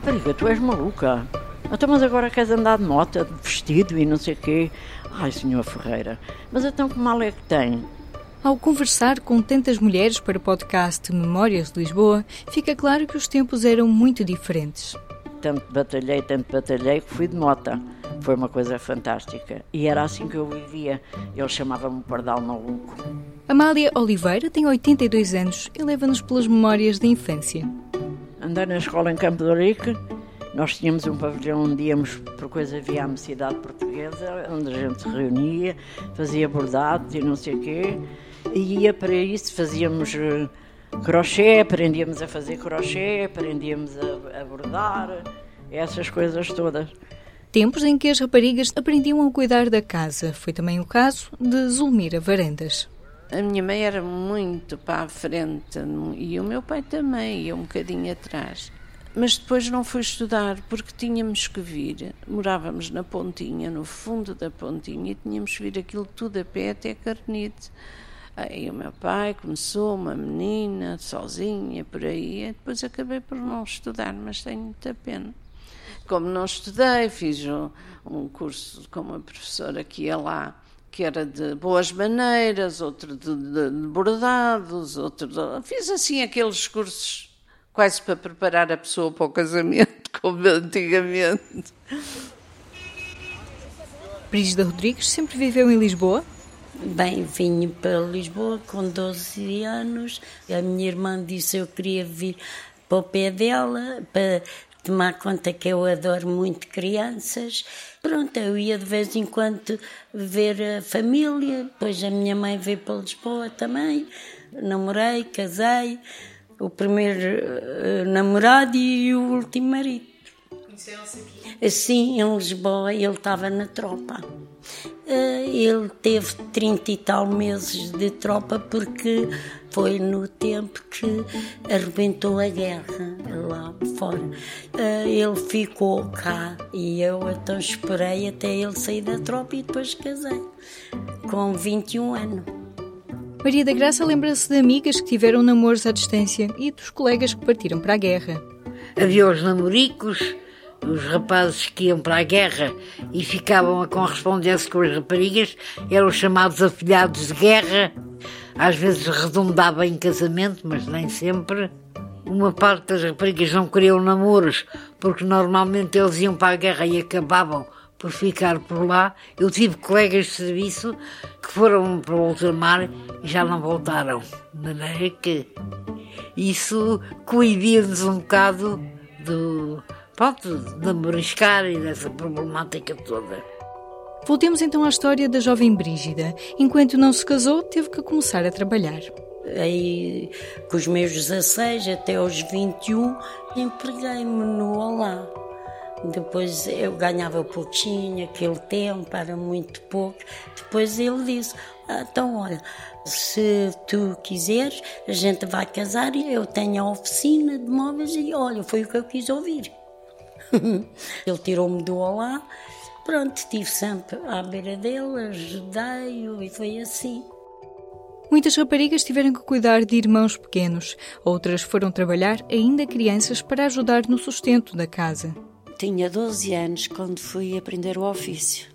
rapariga, tu és maluca. Então, mas agora queres andar de moto, de vestido e não sei o quê. Ai, senhor Ferreira, mas então que mal é que tem? Ao conversar com tantas mulheres para o podcast Memórias de Lisboa, fica claro que os tempos eram muito diferentes. Tanto batalhei, tanto batalhei que fui de mota. Foi uma coisa fantástica. E era assim que eu vivia. Ele chamava-me Pardal Maluco. Amália Oliveira tem 82 anos e leva-nos pelas memórias da infância. Andei na escola em Campo de Rique. Nós tínhamos um pavilhão onde íamos, por coisa havia a Mocidade Portuguesa, onde a gente se reunia, fazia bordados e não sei o quê. E ia para isso, fazíamos uh, crochê, aprendíamos a fazer crochê, aprendíamos a, a bordar, essas coisas todas. Tempos em que as raparigas aprendiam a cuidar da casa. Foi também o caso de Zulmira Varandas. A minha mãe era muito para a frente e o meu pai também, ia um bocadinho atrás. Mas depois não fui estudar porque tínhamos que vir. Morávamos na Pontinha, no fundo da Pontinha, e tínhamos que vir aquilo tudo a pé até Carnite. Aí o meu pai começou, uma menina, sozinha, por aí, e depois acabei por não estudar, mas tenho muita pena. Como não estudei, fiz um, um curso com uma professora que ia lá que era de boas maneiras, outro de, de, de bordados, outro de, fiz assim aqueles cursos quase para preparar a pessoa para o casamento, como antigamente. Brígida Rodrigues sempre viveu em Lisboa? Bem, vim para Lisboa com 12 anos. A minha irmã disse que eu queria vir para o pé dela, para tomar conta que eu adoro muito crianças. Pronto, eu ia de vez em quando ver a família, depois a minha mãe veio para Lisboa também, namorei, casei, o primeiro uh, namorado e o último marido. Conheceram-se aqui? Sim, em Lisboa, ele estava na tropa. Uh, ele teve 30 e tal meses de tropa porque foi no tempo que arrebentou a guerra lá fora. Uh, ele ficou cá e eu então esperei até ele sair da tropa e depois casei, com 21 anos. Maria da Graça lembra-se de amigas que tiveram namoros à distância e dos colegas que partiram para a guerra. Havia os namoricos, os rapazes que iam para a guerra e ficavam a correspondência com as raparigas, eram chamados afilhados de guerra. Às vezes redundava em casamento, mas nem sempre. Uma parte das raparigas não queriam namoros, porque normalmente eles iam para a guerra e acabavam por ficar por lá. Eu tive colegas de serviço que foram para o ultramar e já não voltaram. De maneira que isso coibia-nos um bocado do, pronto, de moriscar e dessa problemática toda. Voltemos então à história da jovem Brígida. Enquanto não se casou, teve que começar a trabalhar. Aí, com os meus 16 até aos 21, empreguei-me no Olá. Depois eu ganhava pouquinho, aquele tempo era muito pouco. Depois ele disse: ah, Então, olha, se tu quiseres, a gente vai casar e eu tenho a oficina de móveis. E olha, foi o que eu quis ouvir. ele tirou-me do Olá. Pronto, estive sempre à beira dele, ajudei-o e foi assim. Muitas raparigas tiveram que cuidar de irmãos pequenos, outras foram trabalhar ainda crianças para ajudar no sustento da casa. Tinha 12 anos quando fui aprender o ofício.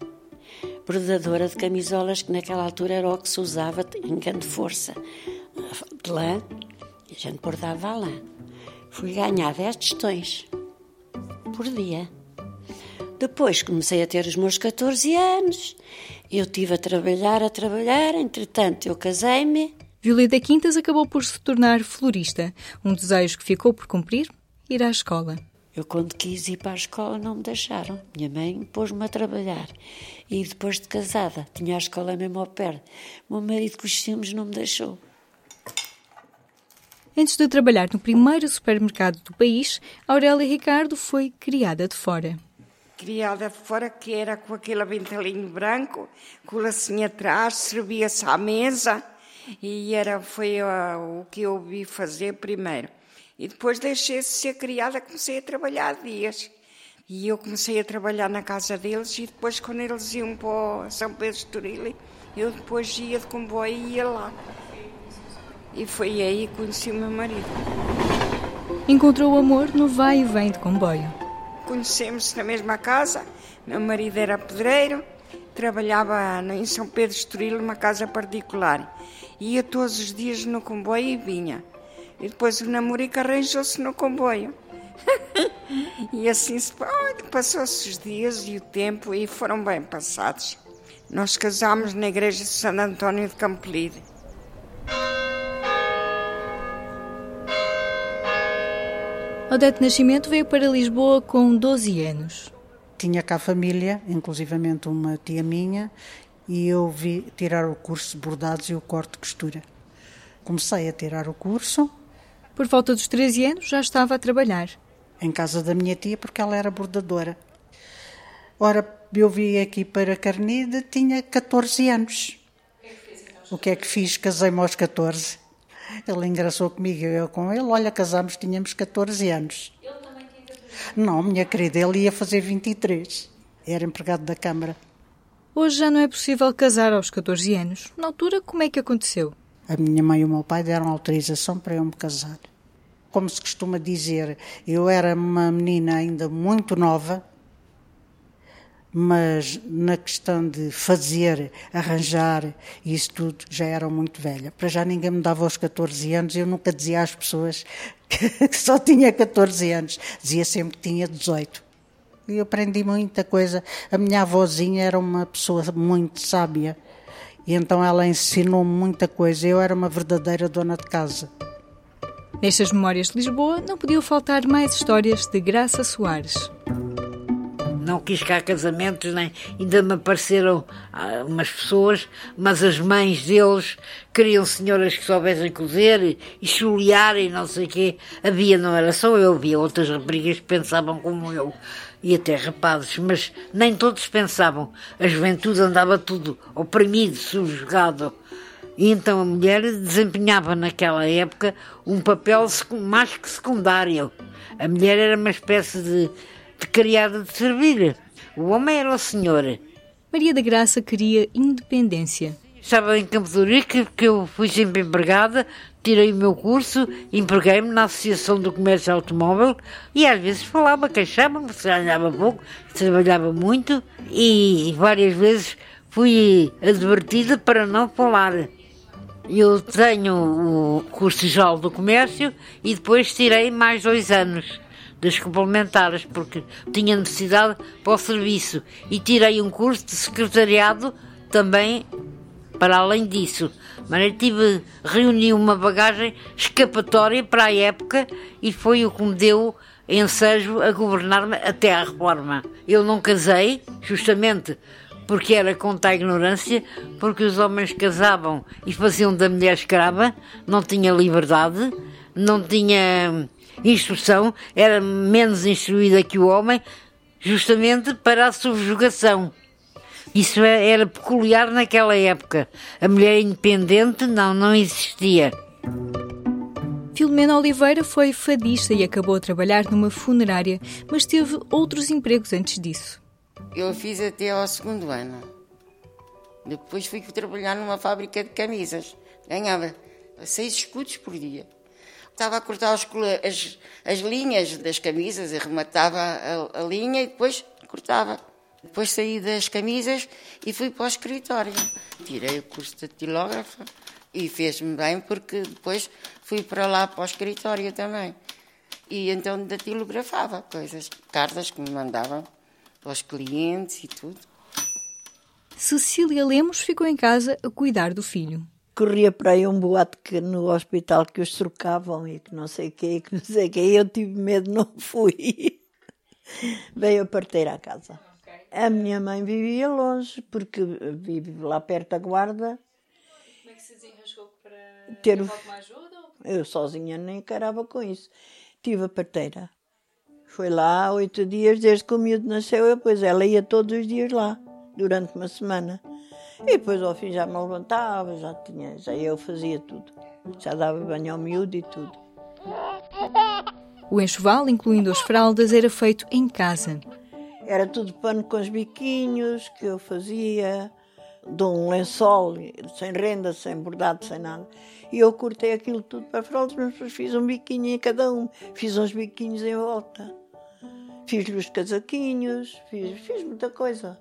Bordadora de camisolas, que naquela altura era o que se usava em grande força. De lã, e a gente bordava a lã. Fui ganhar 10 tostões por dia. Depois comecei a ter os meus 14 anos. Eu tive a trabalhar, a trabalhar, entretanto eu casei-me. Violeta Quintas acabou por se tornar florista, um desejo que ficou por cumprir, ir à escola. Eu, quando quis ir para a escola, não me deixaram. Minha mãe pôs-me a trabalhar. E depois de casada, tinha a escola mesmo ao pé. O meu marido com os filmes não me deixou. Antes de trabalhar no primeiro supermercado do país, Aurélia Ricardo foi criada de fora criada fora, que era com aquele aventalhinho branco, com o lacinho atrás, servia-se à mesa, e era, foi uh, o que eu vi fazer primeiro. E depois deixei de ser criada, comecei a trabalhar dias. E eu comecei a trabalhar na casa deles, e depois, quando eles iam para São Pedro de Turili, eu depois ia de comboio e ia lá. E foi aí que conheci o meu marido. Encontrou o amor no vai e vem de comboio. Conhecemos-se na mesma casa, meu marido era pedreiro, trabalhava em São Pedro Estoril, numa casa particular. Ia todos os dias no comboio e vinha. E depois o namorico arranjou-se no comboio. e assim se passou-se os dias e o tempo e foram bem passados. Nós casámos na igreja de Santo António de Campolide. Odete Nascimento veio para Lisboa com 12 anos. Tinha cá família, inclusivamente uma tia minha, e eu vi tirar o curso de bordados e o corte de costura. Comecei a tirar o curso. Por volta dos 13 anos já estava a trabalhar. Em casa da minha tia, porque ela era bordadora. Ora, eu vim aqui para Carnide, tinha 14 anos. O que é que fiz? Casei-me aos 14. Ele engraçou comigo, eu com ele. Olha, casámos, tínhamos 14 anos. Ele também tinha 14 Não, minha querida, ele ia fazer 23. Era empregado da Câmara. Hoje já não é possível casar aos 14 anos. Na altura, como é que aconteceu? A minha mãe e o meu pai deram autorização para eu me casar. Como se costuma dizer, eu era uma menina ainda muito nova, mas na questão de fazer, arranjar, isso tudo, já era muito velha. Para já ninguém me dava aos 14 anos, eu nunca dizia às pessoas que só tinha 14 anos, dizia sempre que tinha 18. E aprendi muita coisa. A minha avózinha era uma pessoa muito sábia, e então ela ensinou-me muita coisa. Eu era uma verdadeira dona de casa. Nestas memórias de Lisboa não podiam faltar mais histórias de Graça Soares não quis cá casamentos, nem ainda me apareceram ah, umas pessoas, mas as mães deles queriam senhoras que soubessem cozer e, e chulear e não sei o quê. Havia, não era só eu, havia outras raparigas que pensavam como eu e até rapazes, mas nem todos pensavam. A juventude andava tudo oprimido, subjugado. E então a mulher desempenhava naquela época um papel mais que secundário. A mulher era uma espécie de de criada de servir. O homem era o senhor. Maria da Graça queria independência. Estava em Campo de Urique, que eu fui sempre empregada, tirei o meu curso, empreguei-me na Associação do Comércio Automóvel e às vezes falava, queixava-me, se ganhava pouco, trabalhava muito e várias vezes fui advertida para não falar. Eu tenho o curso geral do comércio e depois tirei mais dois anos das complementares, porque tinha necessidade para o serviço. E tirei um curso de secretariado também para além disso. Mas tive, reuni uma bagagem escapatória para a época e foi o que me deu ensejo a governar-me até à reforma. Eu não casei, justamente porque era contra a ignorância, porque os homens casavam e faziam da mulher escrava, não tinha liberdade, não tinha instrução, era menos instruída que o homem, justamente para a subjugação. Isso é, era peculiar naquela época. A mulher independente não, não existia. Filomena Oliveira foi fadista e acabou a trabalhar numa funerária, mas teve outros empregos antes disso. Eu fiz até ao segundo ano. Depois fui trabalhar numa fábrica de camisas. Ganhava seis escudos por dia. Estava a cortar as, as linhas das camisas, arrematava a, a linha e depois cortava. Depois saí das camisas e fui para o escritório. Tirei o curso de tilógrafa e fez-me bem porque depois fui para lá para o escritório também. E então datilografava coisas, cartas que me mandavam para os clientes e tudo. Cecília Lemos ficou em casa a cuidar do filho corria para aí um boato que no hospital que os trocavam e que não sei o quê, que não sei o quê. Eu tive medo, não fui. Veio a parteira à casa. A minha mãe vivia longe, porque vive lá perto da guarda. Como é que se desenrascou para ter alguma ajuda? Eu sozinha nem encarava com isso. Tive a parteira. Foi lá oito dias desde que o miúdo nasceu, depois ela ia todos os dias lá, durante uma semana. E depois ao fim já me levantava, já tinha, já eu fazia tudo. Já dava banho ao miúdo e tudo. O enxoval, incluindo as fraldas, era feito em casa. Era tudo pano com os biquinhos que eu fazia, de um lençol, sem renda, sem bordado, sem nada. E eu cortei aquilo tudo para fraldas, mas depois fiz um biquinho em cada um. Fiz uns biquinhos em volta. Fiz-lhe os casaquinhos, fiz, fiz muita coisa.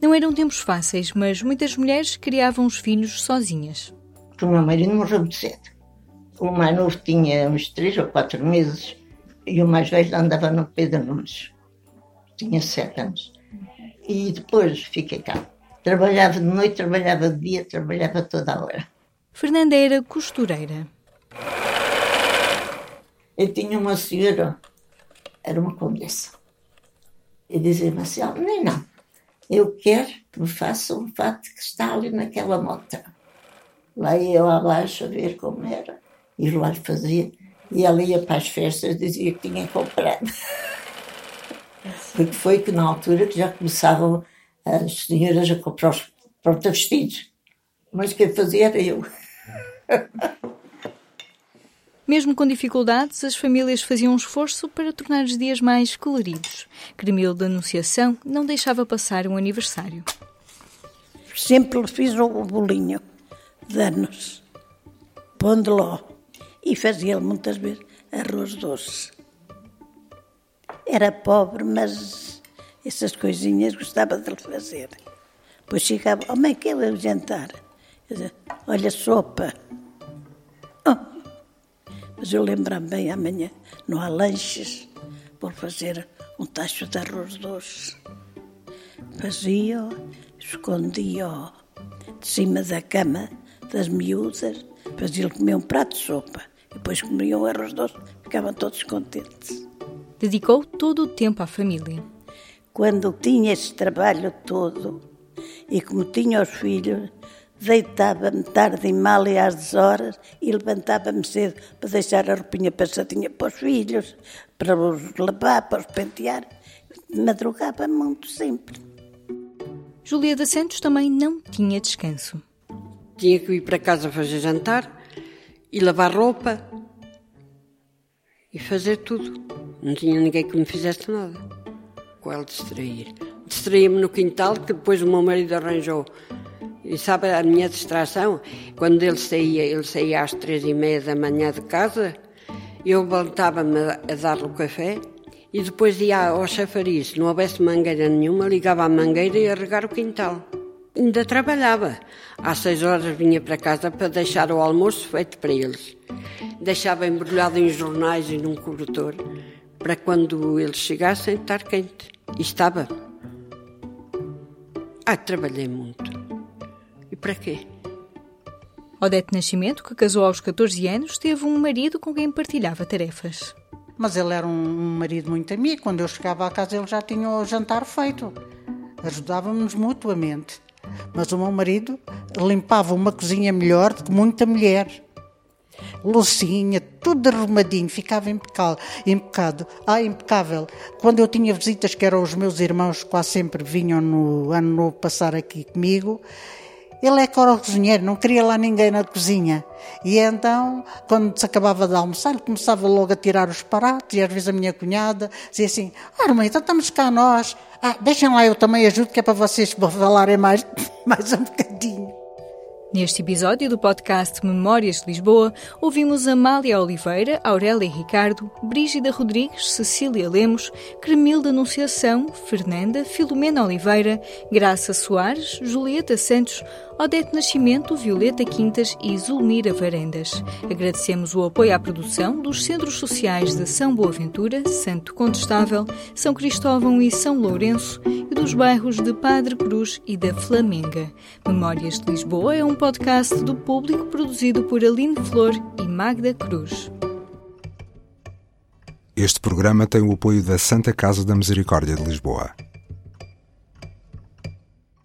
Não eram tempos fáceis, mas muitas mulheres criavam os filhos sozinhas. O meu marido morreu muito cedo. O mais novo tinha uns três ou quatro meses e o mais velho andava no Pedro Nunes. Tinha sete anos. E depois fiquei cá. Trabalhava de noite, trabalhava de dia, trabalhava toda a hora. Fernanda era costureira. Eu tinha uma senhora, era uma condessa. E dizia-me assim: oh, nem não, eu quero que me faça um fato que está ali naquela moto. Lá ia eu abaixo a ver como era. E lá fazia. E ela ia para as festas, dizia que tinha comprado. Porque foi que na altura que já começavam as senhoras a comprar os pronto-vestidos. Mas quem fazia era eu. Mesmo com dificuldades, as famílias faziam um esforço para tornar os dias mais coloridos. Cremil da Anunciação não deixava passar um aniversário. Sempre fiz o bolinho de anos, pão de ló, e fazia muitas vezes arroz doce. Era pobre, mas essas coisinhas gostava de fazer. Depois chegava, oh mãe, que é o jantar? Olha, sopa. Mas eu lembro-me bem amanhã, não há lanches, vou fazer um tacho de arroz doce. Fazia, escondia de cima da cama das miúdas, fazia-lhe comer um prato de sopa. E depois comiam arroz doce, ficavam todos contentes. Dedicou todo o tempo à família. Quando tinha esse trabalho todo e como tinha os filhos, deitava-me tarde e mal e às horas e levantava-me cedo para deixar a roupinha passadinha para os filhos, para os lavar, para os pentear. Madrugava muito sempre. Julia da Santos também não tinha descanso. Tinha que ir para casa fazer jantar e lavar roupa e fazer tudo. Não tinha ninguém que me fizesse nada. Com ela distrair. Distraía-me no quintal, que depois o meu marido arranjou e sabe a minha distração? Quando ele saía, ele saía às três e meia da manhã de casa, eu voltava-me a dar-lhe o café e depois ia ao chafariz. Se não houvesse mangueira nenhuma, ligava a mangueira e ia regar o quintal. Ainda trabalhava. Às seis horas vinha para casa para deixar o almoço feito para eles. Deixava embrulhado em jornais e num cobertor para quando eles chegassem estar quente. E estava. Ah, trabalhei muito. E para quê? Odete Nascimento, que casou aos 14 anos, teve um marido com quem partilhava tarefas. Mas ele era um marido muito amigo. Quando eu chegava à casa, ele já tinha o jantar feito. Ajudávamos mutuamente. Mas o meu marido limpava uma cozinha melhor do que muita mulher. Lucinha, tudo arrumadinho, ficava impecável. impecado. Ah, impecável. Quando eu tinha visitas, que eram os meus irmãos, quase sempre vinham no ano novo passar aqui comigo, ele é que era o cozinheiro, não queria lá ninguém na cozinha. E então, quando se acabava de almoçar, ele começava logo a tirar os pratos, e às vezes a minha cunhada dizia assim: Ah, mãe, então estamos cá nós. Ah, deixem lá, eu também ajudo, que é para vocês falarem mais, mais um bocadinho. Neste episódio do podcast Memórias de Lisboa, ouvimos Amália Oliveira, Aurélia Ricardo, Brígida Rodrigues, Cecília Lemos, Cremilda Anunciação, Fernanda, Filomena Oliveira, Graça Soares, Julieta Santos, Odete Nascimento, Violeta Quintas e Zulmira Varendas. Agradecemos o apoio à produção dos Centros Sociais de São Boaventura, Santo Contestável, São Cristóvão e São Lourenço e dos bairros de Padre Cruz e da Flamenga. Memórias de Lisboa é um podcast do público produzido por Aline Flor e Magda Cruz. Este programa tem o apoio da Santa Casa da Misericórdia de Lisboa.